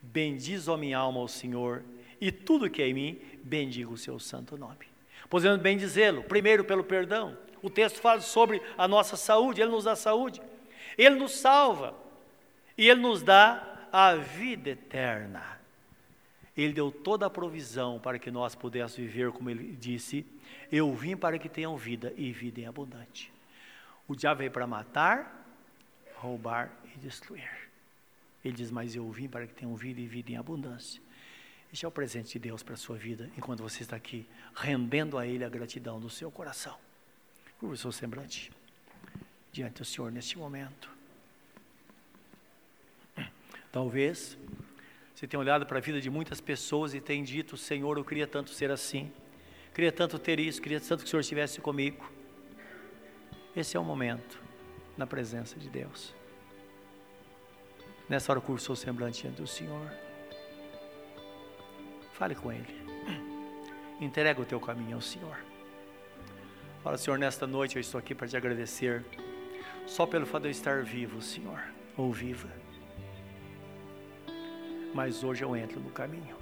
Bendiz a minha alma ao Senhor, e tudo que é em mim, bendiga o seu santo nome. Podemos bem dizê-lo, primeiro pelo perdão. O texto fala sobre a nossa saúde, Ele nos dá saúde, Ele nos salva, e Ele nos dá a vida eterna. Ele deu toda a provisão para que nós pudéssemos viver, como ele disse: Eu vim para que tenham vida e vida em abundante. O diabo veio para matar, roubar e destruir. Ele diz: Mas eu vim para que tenham vida e vida em abundância. Este é o presente de Deus para a sua vida, enquanto você está aqui, rendendo a Ele a gratidão do seu coração. Curva o seu semblante diante do Senhor neste momento. Talvez você tem olhado para a vida de muitas pessoas e tem dito: Senhor, eu queria tanto ser assim, queria tanto ter isso, queria tanto que o Senhor estivesse comigo. Esse é o momento na presença de Deus. Nessa hora, curso o semblante diante do Senhor. Fale com Ele. Entrega o teu caminho ao Senhor. Fala, Senhor, nesta noite eu estou aqui para te agradecer, só pelo fato de eu estar vivo, Senhor, ou viva mas hoje eu entro no caminho.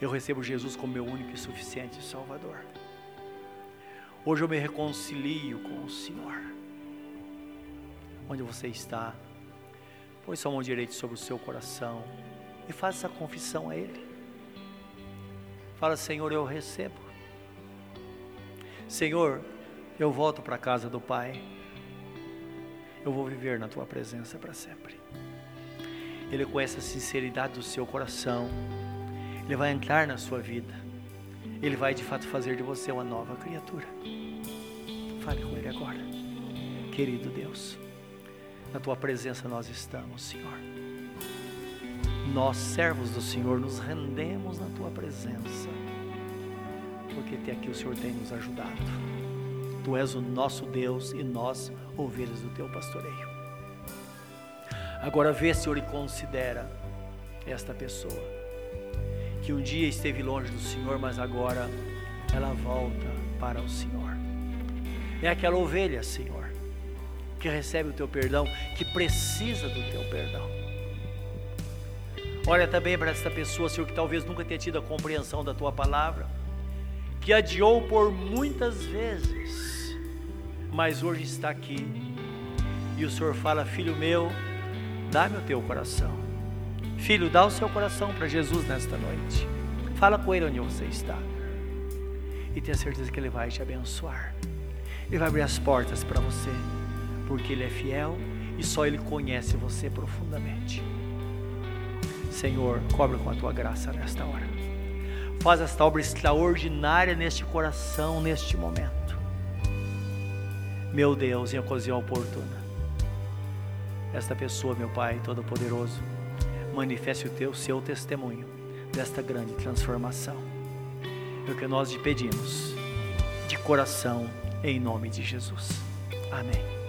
Eu recebo Jesus como meu único e suficiente Salvador. Hoje eu me reconcilio com o Senhor. Onde você está, põe sua mão direita sobre o seu coração e faça essa confissão a Ele. Fala, Senhor, eu recebo. Senhor, eu volto para a casa do Pai. Eu vou viver na tua presença para sempre. Ele conhece a sinceridade do seu coração. Ele vai entrar na sua vida. Ele vai de fato fazer de você uma nova criatura. Fale com Ele agora. Querido Deus, na tua presença nós estamos, Senhor. Nós, servos do Senhor, nos rendemos na tua presença, porque até aqui o Senhor tem nos ajudado. Tu és o nosso Deus e nós, ovelhas do teu pastoreio. Agora vê, Senhor, e considera esta pessoa que um dia esteve longe do Senhor, mas agora ela volta para o Senhor. É aquela ovelha, Senhor, que recebe o teu perdão, que precisa do teu perdão. Olha também para esta pessoa, Senhor, que talvez nunca tenha tido a compreensão da tua palavra, que adiou por muitas vezes, mas hoje está aqui. E o Senhor fala: Filho meu, Dá-me o teu coração. Filho, dá o seu coração para Jesus nesta noite. Fala com Ele onde você está. E tenha certeza que Ele vai te abençoar. Ele vai abrir as portas para você, porque Ele é fiel e só Ele conhece você profundamente. Senhor, cobre com a tua graça nesta hora. Faz esta obra extraordinária neste coração, neste momento. Meu Deus, em ocasião oportuna esta pessoa, meu Pai Todo-Poderoso, manifeste o teu seu testemunho desta grande transformação. É o que nós te pedimos, de coração, em nome de Jesus. Amém.